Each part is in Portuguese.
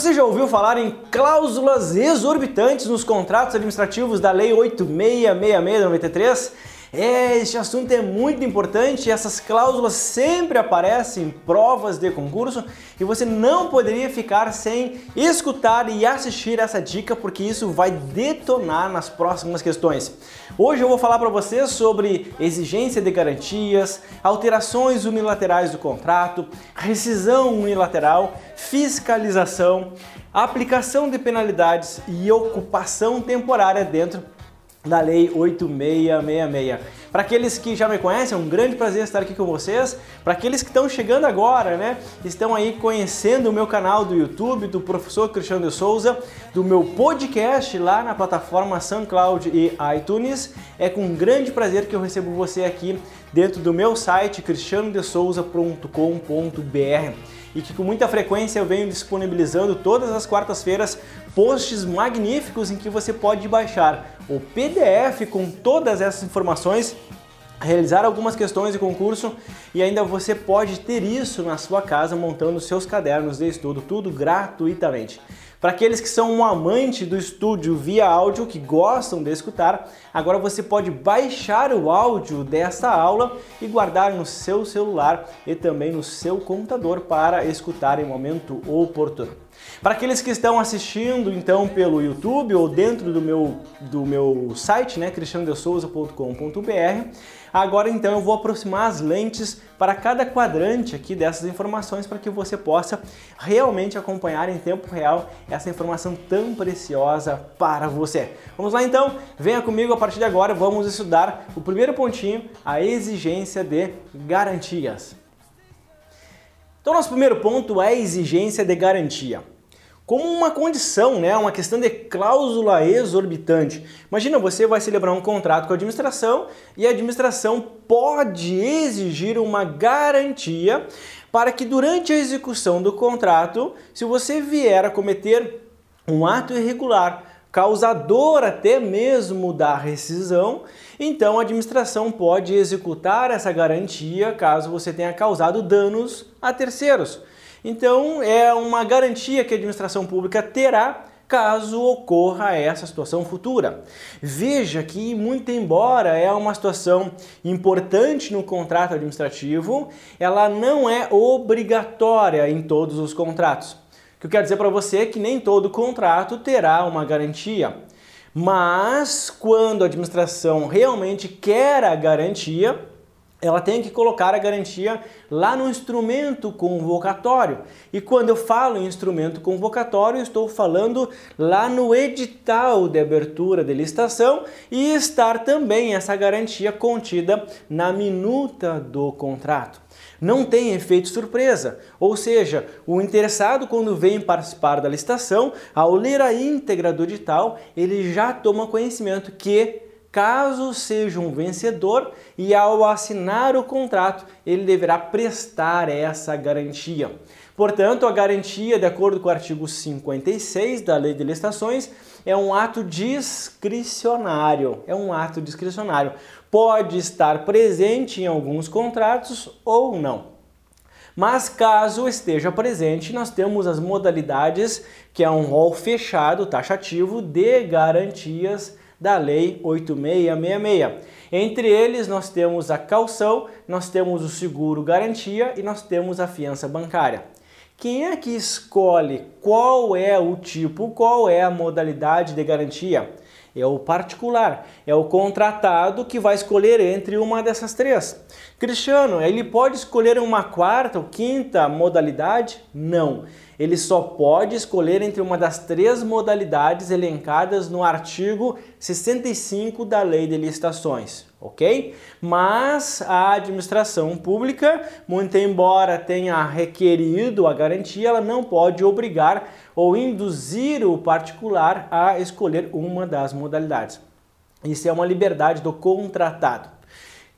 Você já ouviu falar em cláusulas exorbitantes nos contratos administrativos da Lei 8666-93? É, este assunto é muito importante, essas cláusulas sempre aparecem em provas de concurso e você não poderia ficar sem escutar e assistir essa dica porque isso vai detonar nas próximas questões. Hoje eu vou falar para você sobre exigência de garantias, alterações unilaterais do contrato, rescisão unilateral, fiscalização, aplicação de penalidades e ocupação temporária dentro da Lei 8666. Para aqueles que já me conhecem, é um grande prazer estar aqui com vocês. Para aqueles que estão chegando agora, né, estão aí conhecendo o meu canal do YouTube, do professor Cristiano de Souza, do meu podcast lá na plataforma SoundCloud e iTunes, é com grande prazer que eu recebo você aqui dentro do meu site cristianodesouza.com.br e que com muita frequência eu venho disponibilizando todas as quartas-feiras posts magníficos em que você pode baixar o PDF com todas essas informações realizar algumas questões de concurso e ainda você pode ter isso na sua casa montando seus cadernos de estudo, tudo gratuitamente. Para aqueles que são um amante do estúdio via áudio, que gostam de escutar, agora você pode baixar o áudio desta aula e guardar no seu celular e também no seu computador para escutar em momento oportuno. Para aqueles que estão assistindo então pelo YouTube ou dentro do meu, do meu site, né, cristianodesouza.com.br, agora então eu vou aproximar as lentes para cada quadrante aqui dessas informações para que você possa realmente acompanhar em tempo real essa informação tão preciosa para você. Vamos lá então, venha comigo a partir de agora, vamos estudar o primeiro pontinho, a exigência de garantias. Então, nosso primeiro ponto é a exigência de garantia. Como uma condição, né, uma questão de cláusula exorbitante. Imagina, você vai celebrar um contrato com a administração e a administração pode exigir uma garantia para que durante a execução do contrato, se você vier a cometer um ato irregular, causador até mesmo da rescisão, então a administração pode executar essa garantia caso você tenha causado danos a terceiros. Então é uma garantia que a administração pública terá caso ocorra essa situação futura. Veja que, muito embora é uma situação importante no contrato administrativo, ela não é obrigatória em todos os contratos. O que eu quero dizer para você é que nem todo contrato terá uma garantia. Mas quando a administração realmente quer a garantia, ela tem que colocar a garantia lá no instrumento convocatório. E quando eu falo em instrumento convocatório, estou falando lá no edital de abertura de licitação e estar também essa garantia contida na minuta do contrato não tem efeito surpresa. Ou seja, o interessado, quando vem participar da licitação, ao ler a íntegra do edital, ele já toma conhecimento que caso seja um vencedor e ao assinar o contrato, ele deverá prestar essa garantia. Portanto, a garantia, de acordo com o artigo 56 da Lei de Licitações, é um ato discricionário. É um ato discricionário. Pode estar presente em alguns contratos ou não. Mas caso esteja presente, nós temos as modalidades, que é um rol fechado, taxativo, de garantias da Lei 8666. Entre eles, nós temos a calção, nós temos o seguro garantia e nós temos a fiança bancária. Quem é que escolhe qual é o tipo, qual é a modalidade de garantia? É o particular, é o contratado que vai escolher entre uma dessas três. Cristiano, ele pode escolher uma quarta ou quinta modalidade? Não. Ele só pode escolher entre uma das três modalidades elencadas no artigo 65 da Lei de Licitações, ok? Mas a administração pública, muito embora tenha requerido a garantia, ela não pode obrigar ou induzir o particular a escolher uma das modalidades. Isso é uma liberdade do contratado.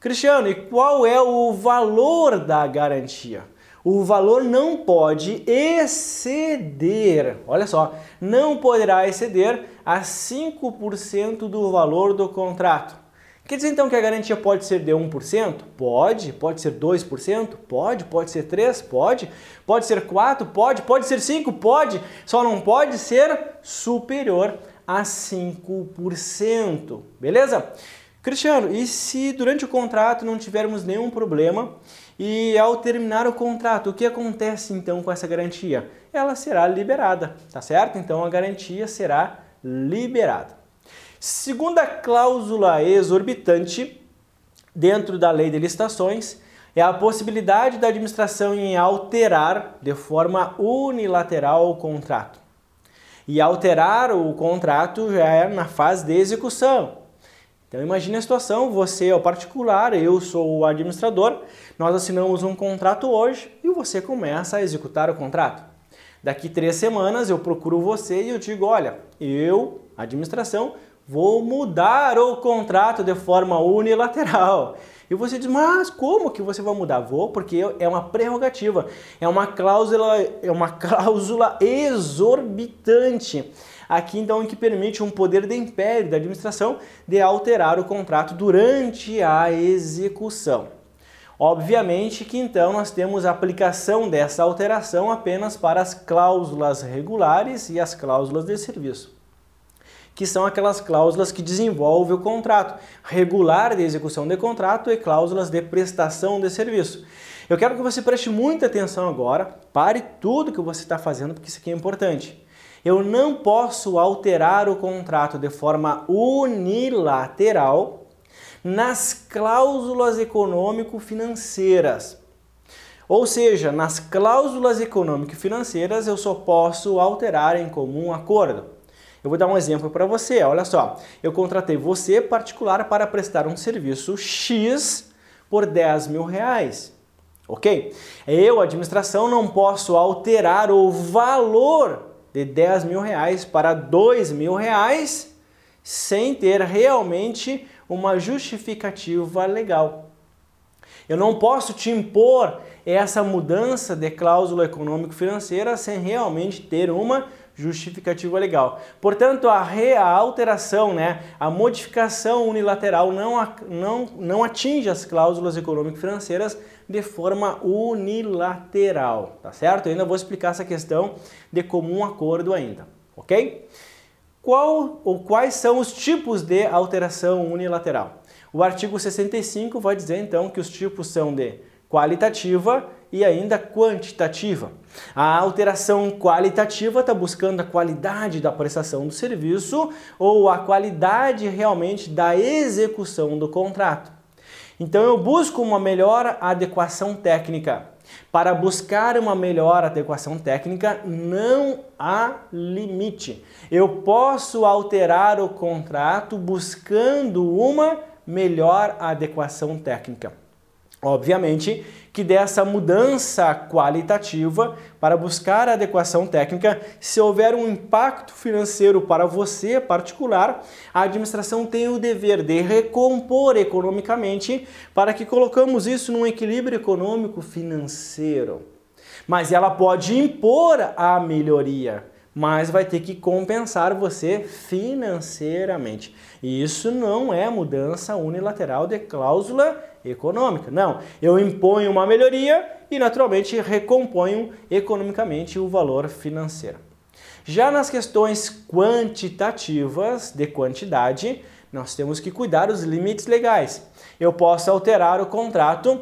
Cristiano, e qual é o valor da garantia? O valor não pode exceder, olha só, não poderá exceder a 5% do valor do contrato. Quer dizer então que a garantia pode ser de 1%? Pode. Pode ser 2%? Pode. Pode ser 3%? Pode. Pode ser 4%? Pode. Pode ser 5%? Pode. Só não pode ser superior a 5%. Beleza? Cristiano, e se durante o contrato não tivermos nenhum problema e ao terminar o contrato, o que acontece então com essa garantia? Ela será liberada, tá certo? Então a garantia será liberada. Segunda cláusula exorbitante dentro da lei de licitações é a possibilidade da administração em alterar de forma unilateral o contrato. E alterar o contrato já é na fase de execução. Então imagine a situação, você é o particular, eu sou o administrador, nós assinamos um contrato hoje e você começa a executar o contrato. Daqui três semanas eu procuro você e eu digo, olha, eu, administração, vou mudar o contrato de forma unilateral. E você diz, mas como que você vai mudar? Vou, porque é uma prerrogativa, é uma cláusula, é uma cláusula exorbitante. Aqui então que permite um poder de império da administração de alterar o contrato durante a execução. Obviamente que então nós temos a aplicação dessa alteração apenas para as cláusulas regulares e as cláusulas de serviço que são aquelas cláusulas que desenvolvem o contrato, regular de execução de contrato e cláusulas de prestação de serviço. Eu quero que você preste muita atenção agora, pare tudo que você está fazendo, porque isso aqui é importante. Eu não posso alterar o contrato de forma unilateral nas cláusulas econômico-financeiras. Ou seja, nas cláusulas econômico-financeiras eu só posso alterar em comum acordo. Eu vou dar um exemplo para você. Olha só, eu contratei você particular para prestar um serviço X por 10 mil reais. Ok? Eu, administração, não posso alterar o valor de 10 mil reais para 2 mil reais sem ter realmente uma justificativa legal. Eu não posso te impor essa mudança de cláusula econômico-financeira sem realmente ter uma justificativa legal. Portanto, a, re, alteração, né, a modificação unilateral não, não, não atinge as cláusulas econômico-financeiras de forma unilateral, tá certo? Eu ainda vou explicar essa questão de comum acordo ainda, ok? Qual ou quais são os tipos de alteração unilateral? O artigo 65 vai dizer então que os tipos são de qualitativa e ainda quantitativa. A alteração qualitativa está buscando a qualidade da prestação do serviço ou a qualidade realmente da execução do contrato. Então eu busco uma melhor adequação técnica. Para buscar uma melhor adequação técnica, não há limite. Eu posso alterar o contrato buscando uma melhor adequação técnica. Obviamente que dessa mudança qualitativa para buscar a adequação técnica, se houver um impacto financeiro para você particular, a administração tem o dever de recompor economicamente para que colocamos isso num equilíbrio econômico financeiro. Mas ela pode impor a melhoria mas vai ter que compensar você financeiramente. E isso não é mudança unilateral de cláusula econômica. Não, eu imponho uma melhoria e naturalmente recomponho economicamente o valor financeiro. Já nas questões quantitativas de quantidade, nós temos que cuidar dos limites legais. Eu posso alterar o contrato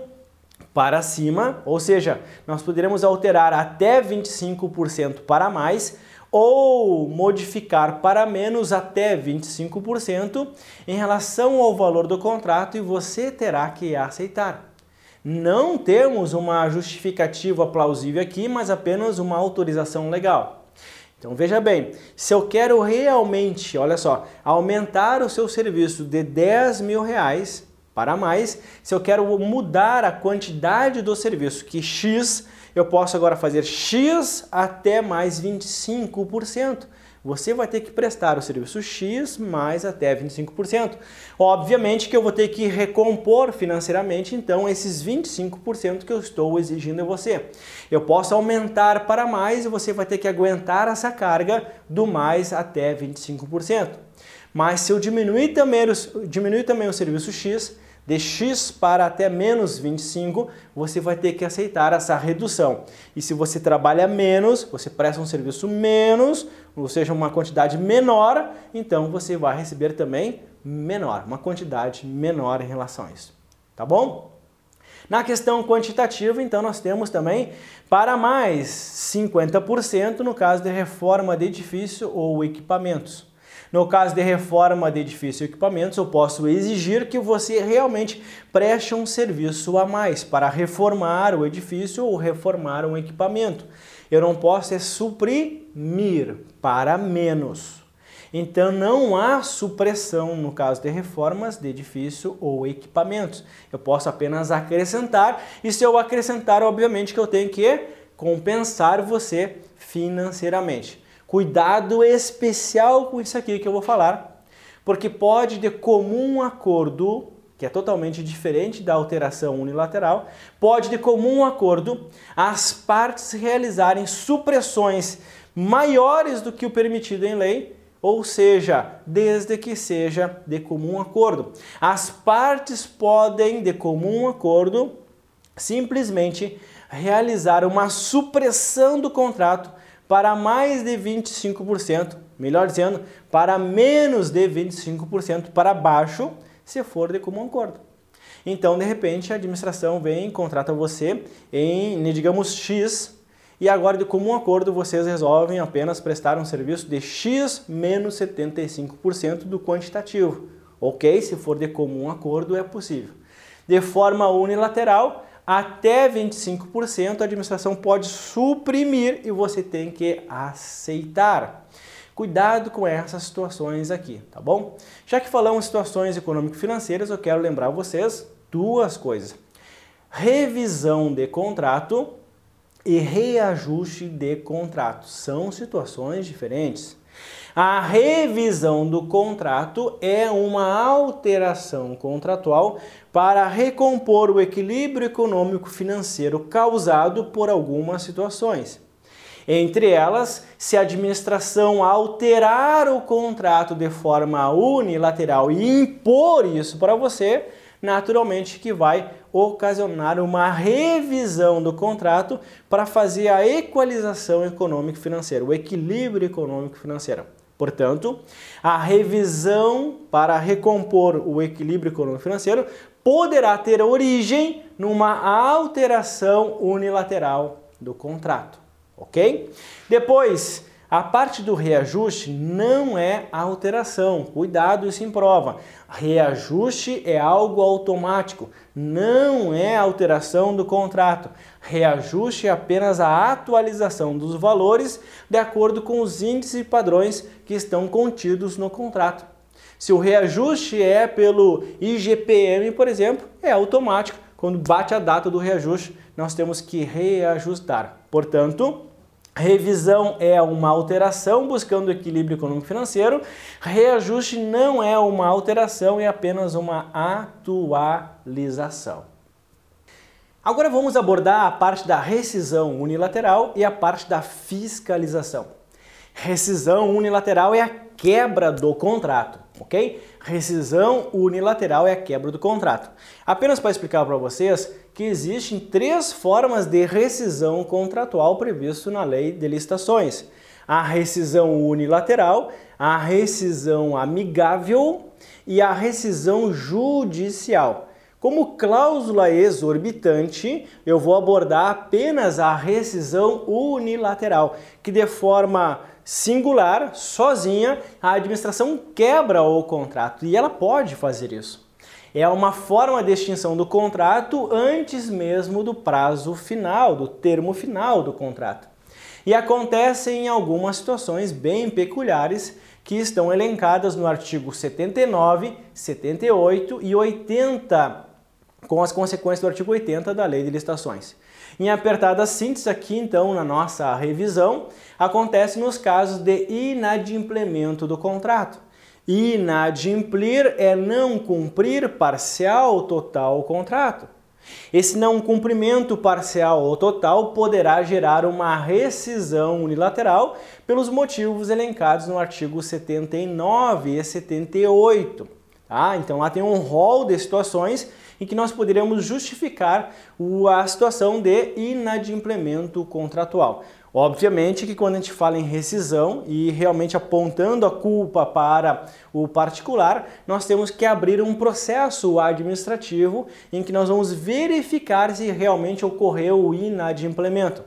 para cima, ou seja, nós poderemos alterar até 25% para mais ou modificar para menos até 25% em relação ao valor do contrato e você terá que aceitar. Não temos uma justificativa plausível aqui, mas apenas uma autorização legal. Então veja bem, se eu quero realmente, olha só, aumentar o seu serviço de 10 mil reais para mais, se eu quero mudar a quantidade do serviço, que X eu posso agora fazer X até mais 25%. você vai ter que prestar o serviço X mais até 25%. Obviamente que eu vou ter que recompor financeiramente então esses 25% que eu estou exigindo a você. Eu posso aumentar para mais e você vai ter que aguentar essa carga do mais até 25%. Mas se eu diminuir também, diminuir também o serviço X, de X para até menos 25, você vai ter que aceitar essa redução. E se você trabalha menos, você presta um serviço menos, ou seja, uma quantidade menor, então você vai receber também menor, uma quantidade menor em relação a isso. Tá bom? Na questão quantitativa, então, nós temos também para mais 50% no caso de reforma de edifício ou equipamentos. No caso de reforma de edifício e equipamentos, eu posso exigir que você realmente preste um serviço a mais para reformar o edifício ou reformar um equipamento. Eu não posso é suprimir para menos. Então não há supressão no caso de reformas de edifício ou equipamentos. Eu posso apenas acrescentar e se eu acrescentar, obviamente que eu tenho que compensar você financeiramente. Cuidado especial com isso aqui que eu vou falar, porque pode de comum acordo, que é totalmente diferente da alteração unilateral, pode de comum acordo as partes realizarem supressões maiores do que o permitido em lei, ou seja, desde que seja de comum acordo. As partes podem, de comum acordo, simplesmente realizar uma supressão do contrato para mais de 25%, melhor dizendo, para menos de 25% para baixo, se for de comum acordo. Então, de repente, a administração vem contrata você em, digamos, X, e agora, de comum acordo, vocês resolvem apenas prestar um serviço de X menos 75% do quantitativo. Ok? Se for de comum acordo, é possível. De forma unilateral, até 25% a administração pode suprimir e você tem que aceitar. Cuidado com essas situações aqui, tá bom? Já que falamos situações econômico-financeiras, eu quero lembrar vocês duas coisas. Revisão de contrato e reajuste de contrato são situações diferentes. A revisão do contrato é uma alteração contratual para recompor o equilíbrio econômico-financeiro causado por algumas situações. Entre elas, se a administração alterar o contrato de forma unilateral e impor isso para você, naturalmente que vai ocasionar uma revisão do contrato para fazer a equalização econômico-financeira, o equilíbrio econômico-financeiro. Portanto, a revisão para recompor o equilíbrio econômico-financeiro poderá ter origem numa alteração unilateral do contrato, ok? Depois, a parte do reajuste não é alteração, cuidado, isso em prova. Reajuste é algo automático, não é alteração do contrato. Reajuste é apenas a atualização dos valores de acordo com os índices e padrões que estão contidos no contrato. Se o reajuste é pelo IGPM, por exemplo, é automático. Quando bate a data do reajuste, nós temos que reajustar. Portanto, Revisão é uma alteração buscando equilíbrio econômico-financeiro. Reajuste não é uma alteração, é apenas uma atualização. Agora vamos abordar a parte da rescisão unilateral e a parte da fiscalização. Rescisão unilateral é a quebra do contrato, ok? Rescisão unilateral é a quebra do contrato. Apenas para explicar para vocês, que existem três formas de rescisão contratual previsto na lei de licitações. A rescisão unilateral, a rescisão amigável e a rescisão judicial. Como cláusula exorbitante, eu vou abordar apenas a rescisão unilateral, que de forma singular, sozinha, a administração quebra o contrato e ela pode fazer isso é uma forma de extinção do contrato antes mesmo do prazo final, do termo final do contrato. E acontece em algumas situações bem peculiares que estão elencadas no artigo 79, 78 e 80, com as consequências do artigo 80 da Lei de Licitações. Em apertada síntese aqui, então, na nossa revisão, acontece nos casos de inadimplemento do contrato. Inadimplir é não cumprir parcial ou total o contrato. Esse não cumprimento parcial ou total poderá gerar uma rescisão unilateral pelos motivos elencados no artigo 79 e 78. Tá? Então lá tem um rol de situações em que nós poderíamos justificar a situação de inadimplemento contratual. Obviamente que quando a gente fala em rescisão e realmente apontando a culpa para o particular, nós temos que abrir um processo administrativo em que nós vamos verificar se realmente ocorreu o inadimplemento.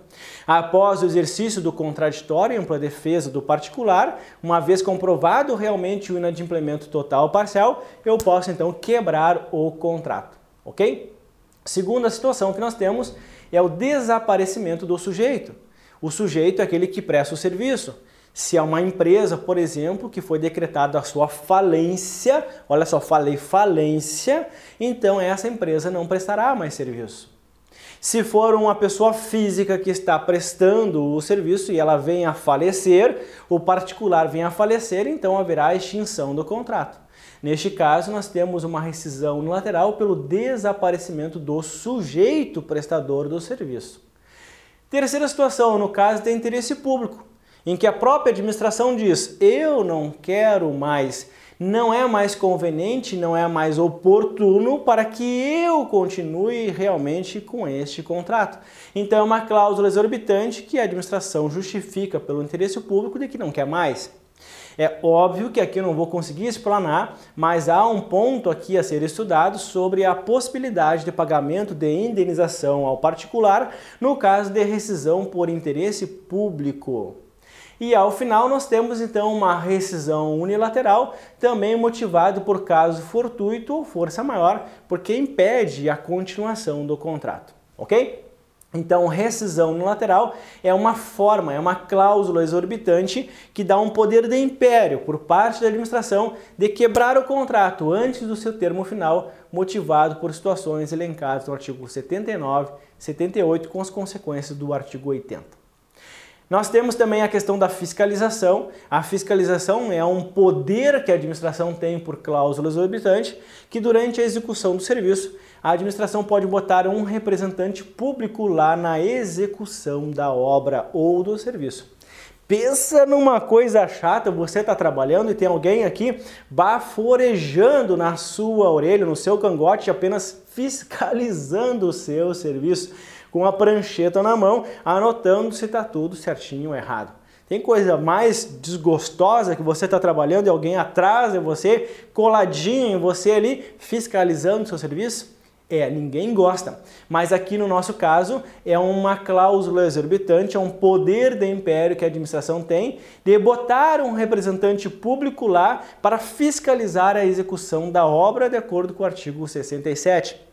Após o exercício do contraditório em defesa do particular, uma vez comprovado realmente o inadimplemento total ou parcial, eu posso então quebrar o contrato, ok? Segunda situação que nós temos é o desaparecimento do sujeito. O sujeito é aquele que presta o serviço. Se é uma empresa, por exemplo, que foi decretada a sua falência, olha só, falei falência, então essa empresa não prestará mais serviço. Se for uma pessoa física que está prestando o serviço e ela vem a falecer, o particular vem a falecer, então haverá extinção do contrato. Neste caso, nós temos uma rescisão unilateral pelo desaparecimento do sujeito prestador do serviço. Terceira situação, no caso de interesse público, em que a própria administração diz: eu não quero mais, não é mais conveniente, não é mais oportuno para que eu continue realmente com este contrato. Então é uma cláusula exorbitante que a administração justifica pelo interesse público de que não quer mais. É óbvio que aqui eu não vou conseguir explanar, mas há um ponto aqui a ser estudado sobre a possibilidade de pagamento de indenização ao particular no caso de rescisão por interesse público. E ao final nós temos então uma rescisão unilateral, também motivado por caso fortuito ou força maior, porque impede a continuação do contrato, ok? Então, rescisão unilateral é uma forma, é uma cláusula exorbitante que dá um poder de império por parte da administração de quebrar o contrato antes do seu termo final, motivado por situações elencadas no artigo 79, 78, com as consequências do artigo 80. Nós temos também a questão da fiscalização. A fiscalização é um poder que a administração tem por cláusulas exorbitantes, que durante a execução do serviço, a administração pode botar um representante público lá na execução da obra ou do serviço. Pensa numa coisa chata, você está trabalhando e tem alguém aqui baforejando na sua orelha, no seu cangote, apenas fiscalizando o seu serviço com a prancheta na mão, anotando se está tudo certinho ou errado. Tem coisa mais desgostosa que você está trabalhando e alguém atrás de você, coladinho em você ali, fiscalizando o seu serviço? É, ninguém gosta. Mas aqui no nosso caso é uma cláusula exorbitante, é um poder de império que a administração tem de botar um representante público lá para fiscalizar a execução da obra de acordo com o artigo 67.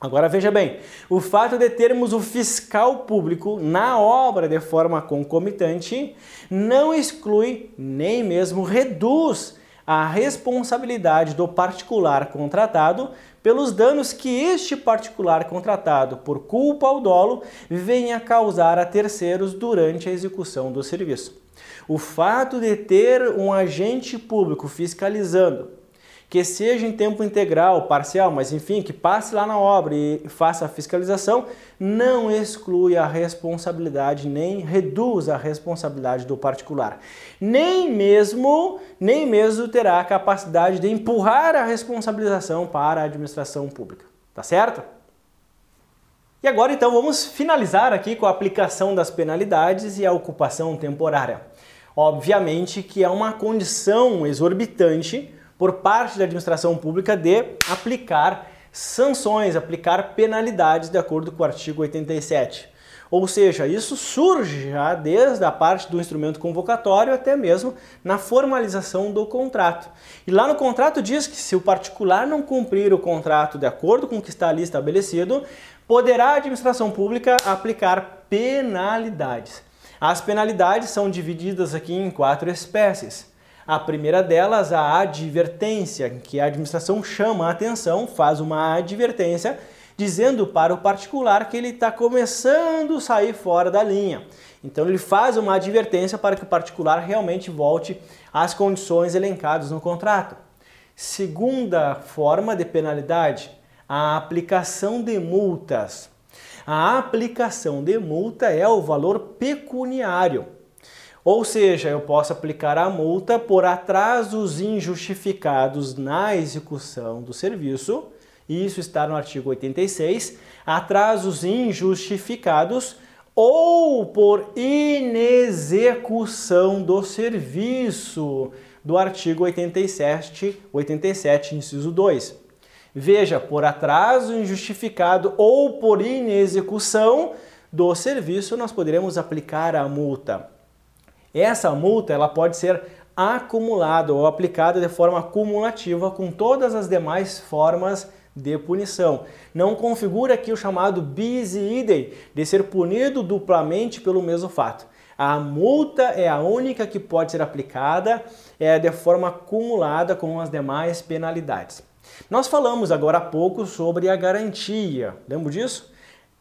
Agora veja bem, o fato de termos o fiscal público na obra de forma concomitante não exclui nem mesmo reduz a responsabilidade do particular contratado pelos danos que este particular contratado, por culpa ou dolo, venha causar a terceiros durante a execução do serviço. O fato de ter um agente público fiscalizando que seja em tempo integral, parcial, mas enfim, que passe lá na obra e faça a fiscalização, não exclui a responsabilidade nem reduz a responsabilidade do particular. Nem mesmo, nem mesmo terá a capacidade de empurrar a responsabilização para a administração pública. Tá certo? E agora então vamos finalizar aqui com a aplicação das penalidades e a ocupação temporária. Obviamente que é uma condição exorbitante por parte da administração pública de aplicar sanções, aplicar penalidades de acordo com o artigo 87. Ou seja, isso surge já desde a parte do instrumento convocatório até mesmo na formalização do contrato. E lá no contrato diz que se o particular não cumprir o contrato de acordo com o que está ali estabelecido, poderá a administração pública aplicar penalidades. As penalidades são divididas aqui em quatro espécies. A primeira delas, a advertência, que a administração chama a atenção, faz uma advertência, dizendo para o particular que ele está começando a sair fora da linha. Então ele faz uma advertência para que o particular realmente volte às condições elencadas no contrato. Segunda forma de penalidade, a aplicação de multas. A aplicação de multa é o valor pecuniário. Ou seja, eu posso aplicar a multa por atrasos injustificados na execução do serviço, isso está no artigo 86, atrasos injustificados ou por inexecução do serviço, do artigo 87, 87, inciso 2. Veja, por atraso injustificado ou por inexecução do serviço, nós poderemos aplicar a multa. Essa multa ela pode ser acumulada ou aplicada de forma cumulativa com todas as demais formas de punição. Não configura aqui o chamado bis idem, de ser punido duplamente pelo mesmo fato. A multa é a única que pode ser aplicada é, de forma acumulada com as demais penalidades. Nós falamos agora há pouco sobre a garantia, lembra disso?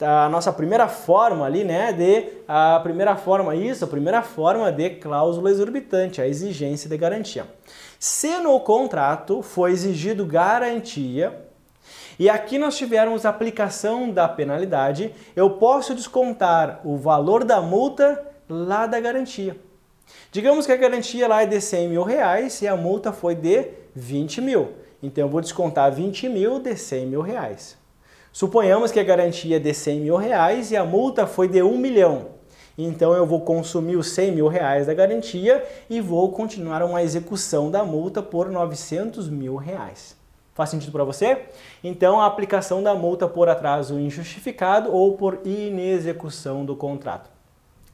A nossa primeira forma ali, né, de a primeira forma isso, a primeira forma de cláusula exorbitante, a exigência de garantia. Se no contrato foi exigido garantia, e aqui nós tivermos aplicação da penalidade, eu posso descontar o valor da multa lá da garantia. Digamos que a garantia lá é de 100 mil reais e a multa foi de 20 mil. Então eu vou descontar 20 mil de 100 mil reais. Suponhamos que a garantia é de 100 mil reais e a multa foi de 1 milhão. Então eu vou consumir os 100 mil reais da garantia e vou continuar uma execução da multa por 900 mil reais. Faz sentido para você? Então a aplicação da multa por atraso injustificado ou por inexecução do contrato.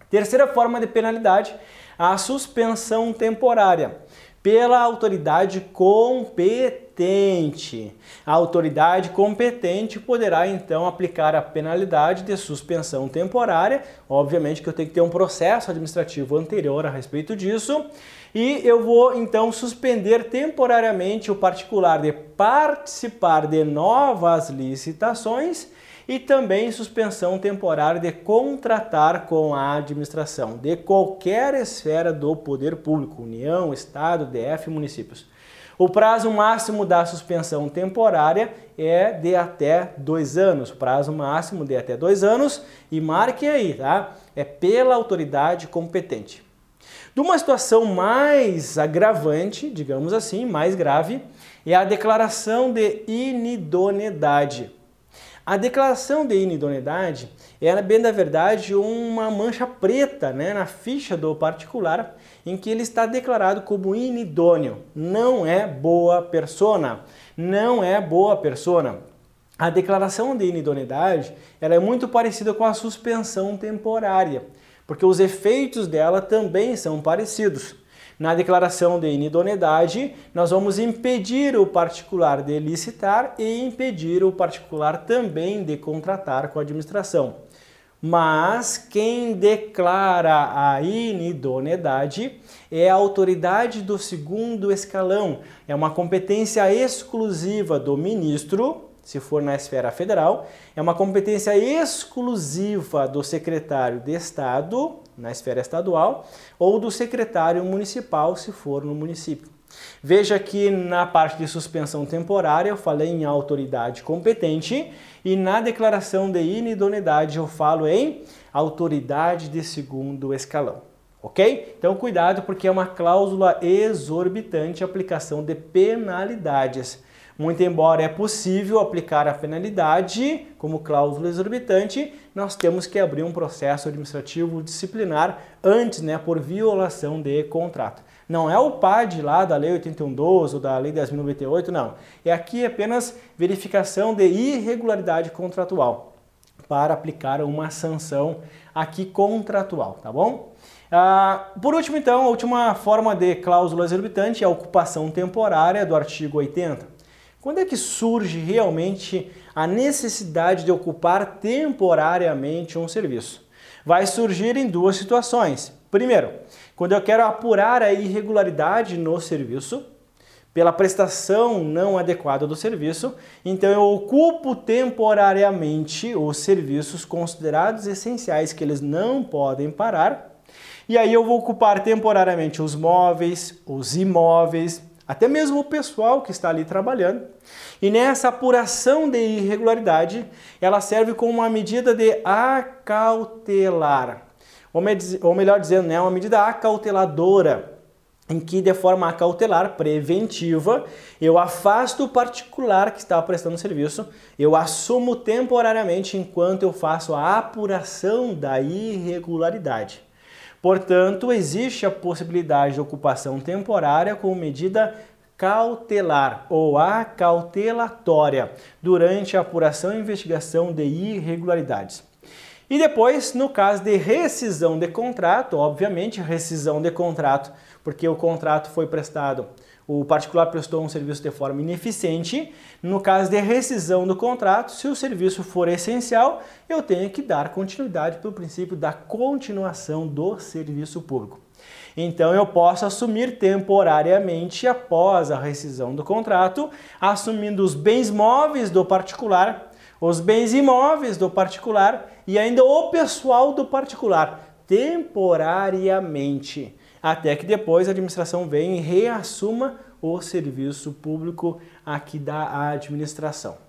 Terceira forma de penalidade, a suspensão temporária pela autoridade competente. A autoridade competente poderá então aplicar a penalidade de suspensão temporária. Obviamente que eu tenho que ter um processo administrativo anterior a respeito disso. E eu vou então suspender temporariamente o particular de participar de novas licitações e também suspensão temporária de contratar com a administração de qualquer esfera do poder público, União, Estado, DF, municípios. O prazo máximo da suspensão temporária é de até dois anos. Prazo máximo de até dois anos e marquem aí, tá? É pela autoridade competente. De uma situação mais agravante, digamos assim, mais grave, é a declaração de inidoneidade. A declaração de inidoneidade é, bem da verdade, uma mancha preta né, na ficha do particular em que ele está declarado como inidôneo. Não é boa persona. Não é boa persona. A declaração de inidoneidade ela é muito parecida com a suspensão temporária, porque os efeitos dela também são parecidos. Na declaração de inidoneidade, nós vamos impedir o particular de licitar e impedir o particular também de contratar com a administração. Mas quem declara a inidoneidade é a autoridade do segundo escalão. É uma competência exclusiva do ministro, se for na esfera federal, é uma competência exclusiva do secretário de Estado na esfera estadual, ou do secretário municipal, se for no município. Veja que na parte de suspensão temporária eu falei em autoridade competente e na declaração de inidoneidade eu falo em autoridade de segundo escalão. Ok? Então cuidado porque é uma cláusula exorbitante aplicação de penalidades. Muito embora é possível aplicar a penalidade como cláusula exorbitante, nós temos que abrir um processo administrativo disciplinar antes, né, por violação de contrato. Não é o PAD lá da Lei 8112 ou da Lei 10.098, não. É aqui apenas verificação de irregularidade contratual para aplicar uma sanção aqui contratual, tá bom? Ah, por último, então, a última forma de cláusula exorbitante é a ocupação temporária do artigo 80. Quando é que surge realmente a necessidade de ocupar temporariamente um serviço? Vai surgir em duas situações. Primeiro, quando eu quero apurar a irregularidade no serviço, pela prestação não adequada do serviço, então eu ocupo temporariamente os serviços considerados essenciais que eles não podem parar, e aí eu vou ocupar temporariamente os móveis, os imóveis, até mesmo o pessoal que está ali trabalhando. E nessa apuração de irregularidade, ela serve como uma medida de acautelar, ou melhor dizendo, né, uma medida acauteladora em que de forma cautelar, preventiva, eu afasto o particular que está prestando serviço, eu assumo temporariamente enquanto eu faço a apuração da irregularidade. Portanto, existe a possibilidade de ocupação temporária com medida cautelar ou acautelatória durante a apuração e investigação de irregularidades. E depois, no caso de rescisão de contrato, obviamente, rescisão de contrato porque o contrato foi prestado, o particular prestou um serviço de forma ineficiente. No caso de rescisão do contrato, se o serviço for essencial, eu tenho que dar continuidade pelo princípio da continuação do serviço público. Então eu posso assumir temporariamente após a rescisão do contrato, assumindo os bens móveis do particular, os bens imóveis do particular e ainda o pessoal do particular, temporariamente até que depois a administração venha e reassuma o serviço público aqui da administração.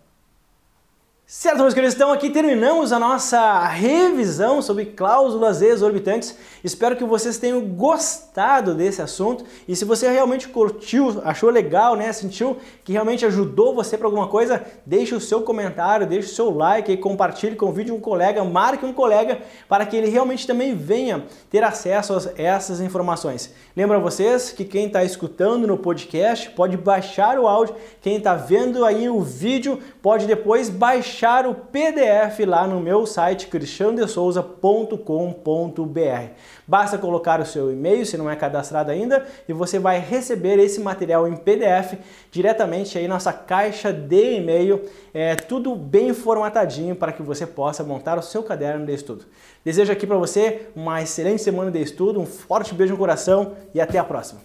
Certo, meus queridos, então aqui terminamos a nossa revisão sobre cláusulas exorbitantes. Espero que vocês tenham gostado desse assunto e se você realmente curtiu, achou legal, né, sentiu que realmente ajudou você para alguma coisa, deixe o seu comentário, deixe o seu like e compartilhe com o vídeo um colega, marque um colega para que ele realmente também venha ter acesso a essas informações. Lembra vocês que quem está escutando no podcast pode baixar o áudio, quem está vendo aí o vídeo pode depois baixar baixar o PDF lá no meu site cristiandesouza.com.br. Basta colocar o seu e-mail, se não é cadastrado ainda, e você vai receber esse material em PDF diretamente aí na nossa caixa de e-mail, é tudo bem formatadinho para que você possa montar o seu caderno de estudo. Desejo aqui para você uma excelente semana de estudo, um forte beijo no coração e até a próxima.